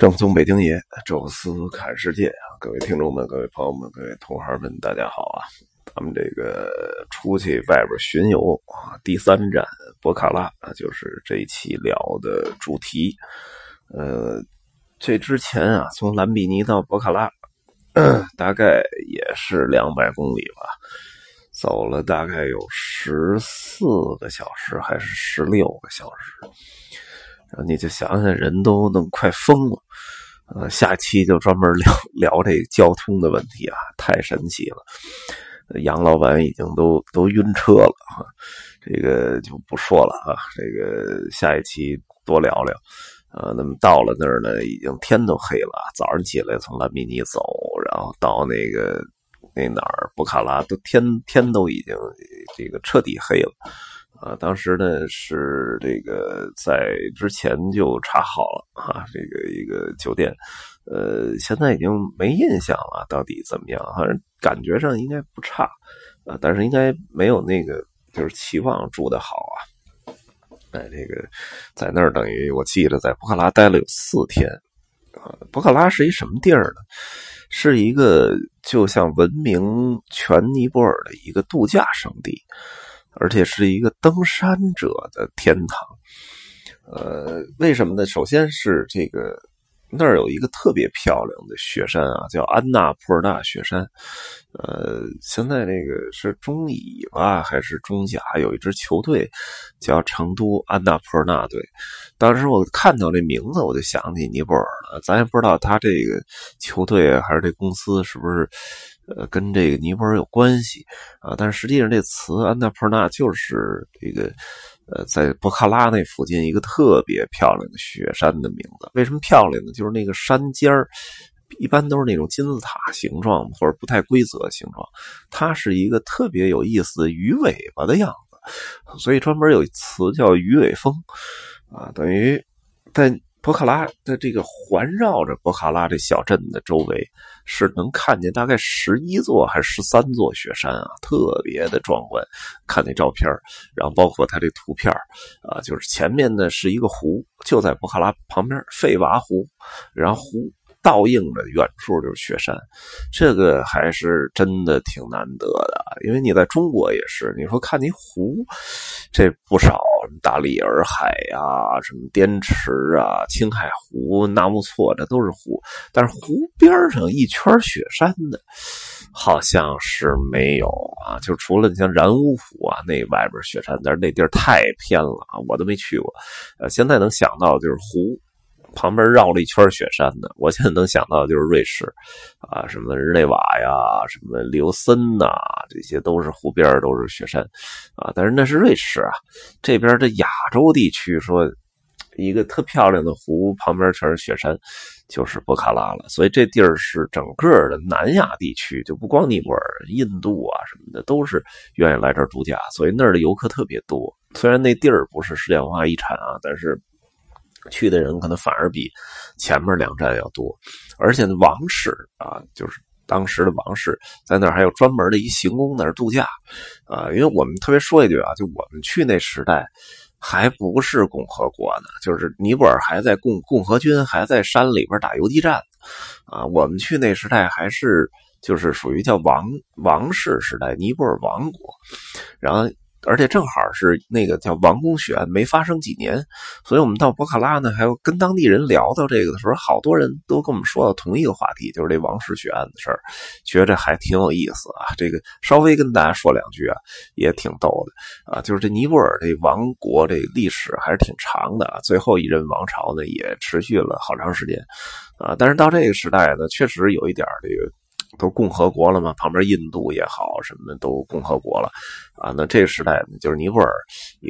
正宗北京爷，宙斯看世界啊！各位听众们，各位朋友们，各位同行们，大家好啊！咱们这个出去外边巡游啊，第三站博卡拉啊，就是这一期聊的主题。呃，这之前啊，从兰比尼到博卡拉，大概也是两百公里吧，走了大概有十四个小时，还是十六个小时。然后你就想想，人都能快疯了。呃，下期就专门聊 聊这交通的问题啊，太神奇了。杨老板已经都都晕车了，这个就不说了啊。这个下一期多聊聊。呃，那么到了那儿呢，已经天都黑了。早上起来从兰比尼走，然后到那个那哪儿布卡拉，都天天都已经这个彻底黑了。啊，当时呢是这个在之前就查好了啊，这个一个酒店，呃，现在已经没印象了，到底怎么样？反正感觉上应该不差啊，但是应该没有那个就是期望住的好啊。哎，这个在那儿等于我记得在博克拉待了有四天啊。博克拉是一什么地儿呢？是一个就像闻名全尼泊尔的一个度假胜地。而且是一个登山者的天堂，呃，为什么呢？首先是这个那儿有一个特别漂亮的雪山啊，叫安纳普尔纳雪山。呃，现在那个是中乙吧，还是中甲？有一支球队叫成都安纳普尔纳队。当时我看到这名字，我就想起尼泊尔了。咱也不知道他这个球队还是这公司是不是。呃，跟这个尼泊尔有关系啊，但是实际上这词安纳普尔纳就是这个，呃，在博卡拉那附近一个特别漂亮的雪山的名字。为什么漂亮呢？就是那个山尖儿一般都是那种金字塔形状或者不太规则形状，它是一个特别有意思的鱼尾巴的样子，所以专门有词叫鱼尾峰啊，等于在。博卡拉的这个环绕着博卡拉这小镇的周围，是能看见大概十一座还是十三座雪山啊，特别的壮观。看那照片然后包括它这图片啊，就是前面呢是一个湖，就在博卡拉旁边，费瓦湖，然后湖。倒映着远处就是雪山，这个还是真的挺难得的。因为你在中国也是，你说看你湖，这不少，什么大理洱海呀，什么滇池啊，青海湖、纳木错，这都是湖。但是湖边上一圈雪山的，好像是没有啊。就除了你像然乌湖啊，那外边雪山，但是那地儿太偏了啊，我都没去过。呃，现在能想到就是湖。旁边绕了一圈雪山的，我现在能想到的就是瑞士，啊，什么日内瓦呀，什么琉森呐，这些都是湖边都是雪山，啊，但是那是瑞士啊，这边的亚洲地区说一个特漂亮的湖旁边全是雪山，就是博卡拉了，所以这地儿是整个的南亚地区，就不光尼泊尔、印度啊什么的都是愿意来这儿度假，所以那儿的游客特别多。虽然那地儿不是世界文化遗产啊，但是。去的人可能反而比前面两站要多，而且王室啊，就是当时的王室在那儿还有专门的一行宫那儿度假啊。因为我们特别说一句啊，就我们去那时代还不是共和国呢，就是尼泊尔还在共共和军还在山里边打游击战啊。我们去那时代还是就是属于叫王王室时代，尼泊尔王国，然后。而且正好是那个叫王宫血案没发生几年，所以我们到博卡拉呢，还有跟当地人聊到这个的时候，好多人都跟我们说到同一个话题，就是这王室血案的事儿，觉着还挺有意思啊。这个稍微跟大家说两句啊，也挺逗的啊。就是这尼泊尔这王国这历史还是挺长的，最后一任王朝呢也持续了好长时间啊。但是到这个时代呢，确实有一点这个。都共和国了嘛？旁边印度也好，什么都共和国了啊。那这个时代，就是尼泊尔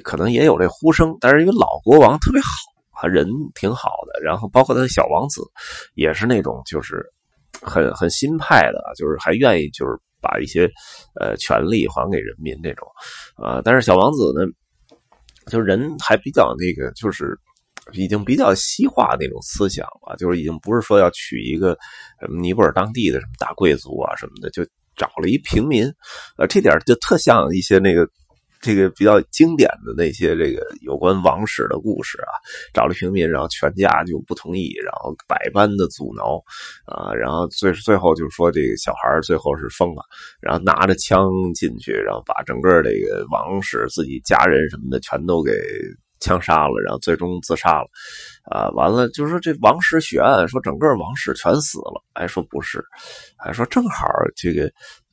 可能也有这呼声，但是因为老国王特别好啊，人挺好的，然后包括他的小王子也是那种就是很很新派的，就是还愿意就是把一些呃权利还给人民这种啊。但是小王子呢，就人还比较那个，就是。已经比较西化那种思想了，就是已经不是说要娶一个什么尼泊尔当地的什么大贵族啊什么的，就找了一平民，呃，这点就特像一些那个这个比较经典的那些这个有关王室的故事啊，找了平民，然后全家就不同意，然后百般的阻挠啊，然后最最后就是说这个小孩最后是疯了，然后拿着枪进去，然后把整个这个王室自己家人什么的全都给枪杀了，然后最终自杀了啊。完了就是说这王室血案，说整个王室全死了，哎说不是，还说正好这个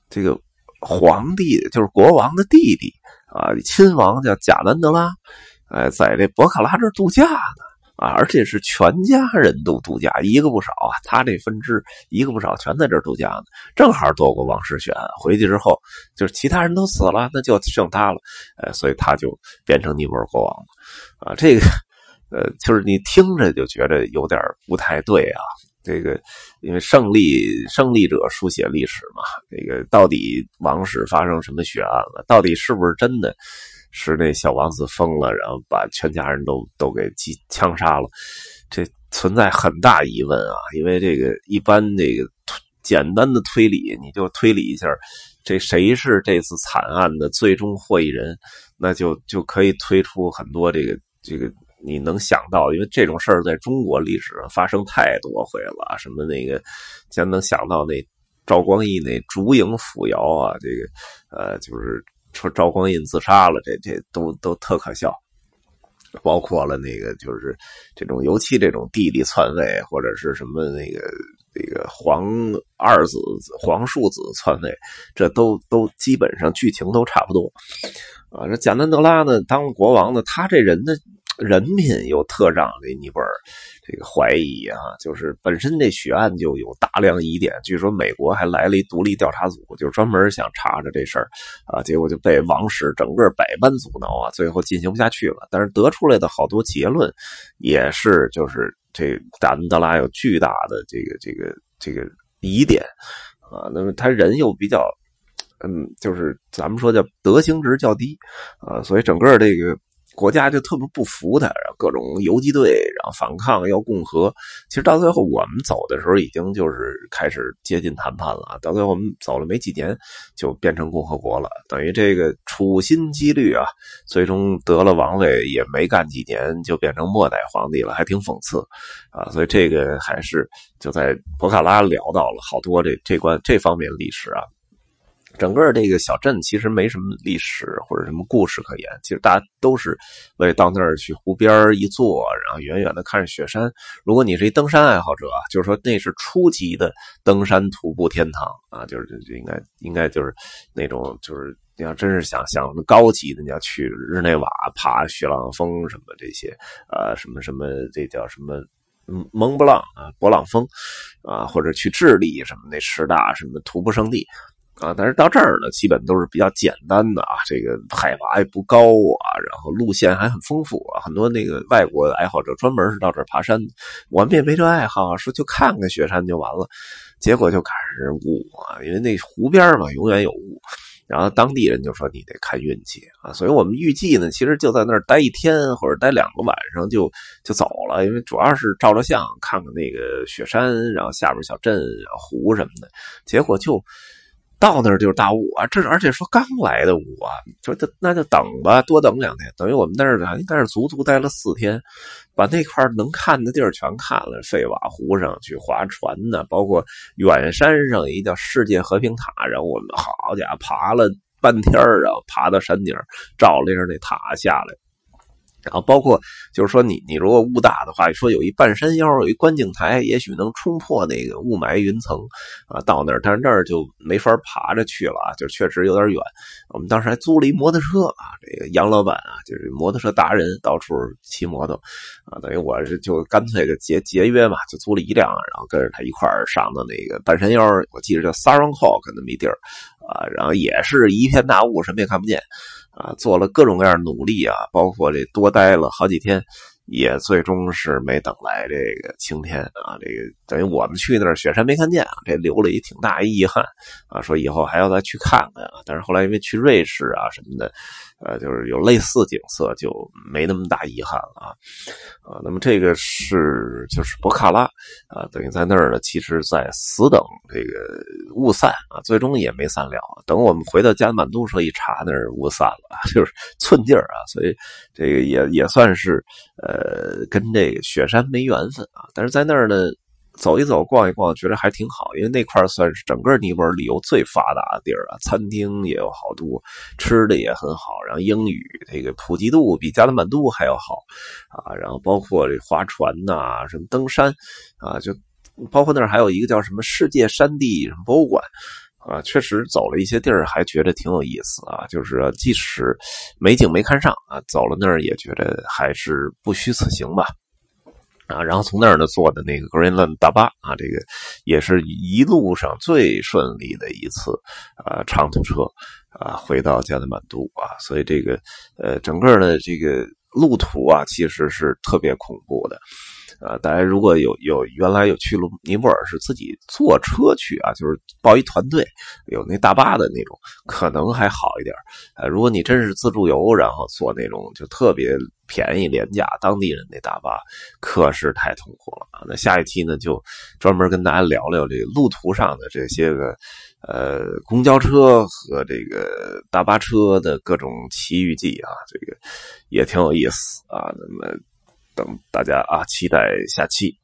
这个皇帝就是国王的弟弟。啊，亲王叫贾兰德拉，哎，在这博卡拉这度假呢，啊，而且是全家人都度假，一个不少啊，他这分支一个不少，全在这度假呢。正好躲过王室选，回去之后就是其他人都死了，那就剩他了，呃，所以他就变成尼泊尔国王了。啊，这个，呃，就是你听着就觉得有点不太对啊。这个，因为胜利胜利者书写历史嘛，这个到底王室发生什么血案了？到底是不是真的是那小王子疯了，然后把全家人都都给击枪杀了？这存在很大疑问啊！因为这个一般这个简单的推理，你就推理一下，这谁是这次惨案的最终获益人，那就就可以推出很多这个这个。你能想到，因为这种事儿在中国历史上发生太多回了，什么那个，先能想到那赵光义那烛影斧摇啊，这个呃，就是说赵光胤自杀了，这这都都特可笑。包括了那个，就是这种，尤其这种弟弟篡位或者是什么那个那个皇二子皇庶子篡位，这都都基本上剧情都差不多啊。这贾南德拉呢，当国王呢，他这人呢。人品又特让这尼泊尔这个怀疑啊，就是本身这血案就有大量疑点，据说美国还来了一独立调查组，就专门想查查这事儿啊，结果就被王室整个百般阻挠啊，最后进行不下去了。但是得出来的好多结论也是，就是这达恩德拉有巨大的这个这个这个疑点啊，那么他人又比较，嗯，就是咱们说叫德行值较低啊，所以整个这个。国家就特别不服他，然后各种游击队，然后反抗要共和。其实到最后我们走的时候，已经就是开始接近谈判了。到最后我们走了没几年，就变成共和国了。等于这个处心积虑啊，最终得了王位也没干几年，就变成末代皇帝了，还挺讽刺啊。所以这个还是就在博卡拉聊到了好多这这关这方面历史啊。整个这个小镇其实没什么历史或者什么故事可言，其实大家都是为到那儿去湖边一坐，然后远远的看着雪山。如果你是一登山爱好者，就是说那是初级的登山徒步天堂啊，就是就应该应该就是那种就是你要真是想想高级的，你要去日内瓦爬雪浪峰什么这些，呃，什么什么这叫什么蒙布朗啊，勃朗峰啊，或者去智利什么那十大什么徒步圣地。啊，但是到这儿呢，基本都是比较简单的啊，这个海拔也不高啊，然后路线还很丰富啊，很多那个外国的爱好者专门是到这儿爬山。我们也没这爱好，说就看看雪山就完了，结果就赶上雾啊，因为那湖边嘛，永远有雾。然后当地人就说你得看运气啊，所以我们预计呢，其实就在那儿待一天或者待两个晚上就就走了，因为主要是照照相，看看那个雪山，然后下边小镇、湖什么的，结果就。到那儿就是大雾啊！这而且说刚来的雾啊，说那那就等吧，多等两天。等于我们那儿应该是足足待了四天，把那块能看的地儿全看了。费瓦湖上去划船呢，包括远山上一叫世界和平塔，然后我们好家伙爬了半天然后爬到山顶照了一下那塔下来。然后包括就是说，你你如果雾大的话，说有一半山腰有一观景台，也许能冲破那个雾霾云层啊，到那儿，但是那儿就没法爬着去了啊，就确实有点远。我们当时还租了一摩托车啊，这个杨老板啊，就是摩托车达人，到处骑摩托啊，等于我是就干脆就节节约嘛，就租了一辆，然后跟着他一块儿上到那个半山腰，我记得叫 Saron Hawk 那么一地儿啊，然后也是一片大雾，什么也看不见。啊，做了各种各样努力啊，包括这多待了好几天，也最终是没等来这个晴天啊。这个等于我们去那儿雪山没看见啊，这留了一挺大遗憾啊。说以后还要再去看看啊。但是后来因为去瑞士啊什么的，呃，就是有类似景色，就没那么大遗憾了啊。啊，那么这个是就是博卡拉啊，等于在那儿呢，其实在死等这个雾散啊，最终也没散了。等我们回到加满都时候一查，那儿雾散了，就是寸劲儿啊，所以这个也也算是呃跟这个雪山没缘分啊。但是在那儿呢。走一走，逛一逛，觉得还挺好，因为那块算是整个尼泊尔旅游最发达的地儿啊，餐厅也有好多，吃的也很好，然后英语这个普及度比加德满都还要好啊，然后包括这划船呐，什么登山啊，就包括那儿还有一个叫什么世界山地博物馆啊，确实走了一些地儿，还觉得挺有意思啊，就是即使美景没看上啊，走了那儿也觉得还是不虚此行吧。啊，然后从那儿呢坐的那个 Greenland 大巴啊，这个也是一路上最顺利的一次啊长途车啊，回到加德满都啊，所以这个呃整个的这个路途啊，其实是特别恐怖的。啊，大家如果有有原来有去路尼泊尔是自己坐车去啊，就是报一团队，有那大巴的那种，可能还好一点。呃，如果你真是自助游，然后坐那种就特别便宜廉价当地人那大巴，可是太痛苦了啊。那下一期呢，就专门跟大家聊聊这路途上的这些个呃公交车和这个大巴车的各种奇遇记啊，这个也挺有意思啊。那么。等大家啊，期待下期。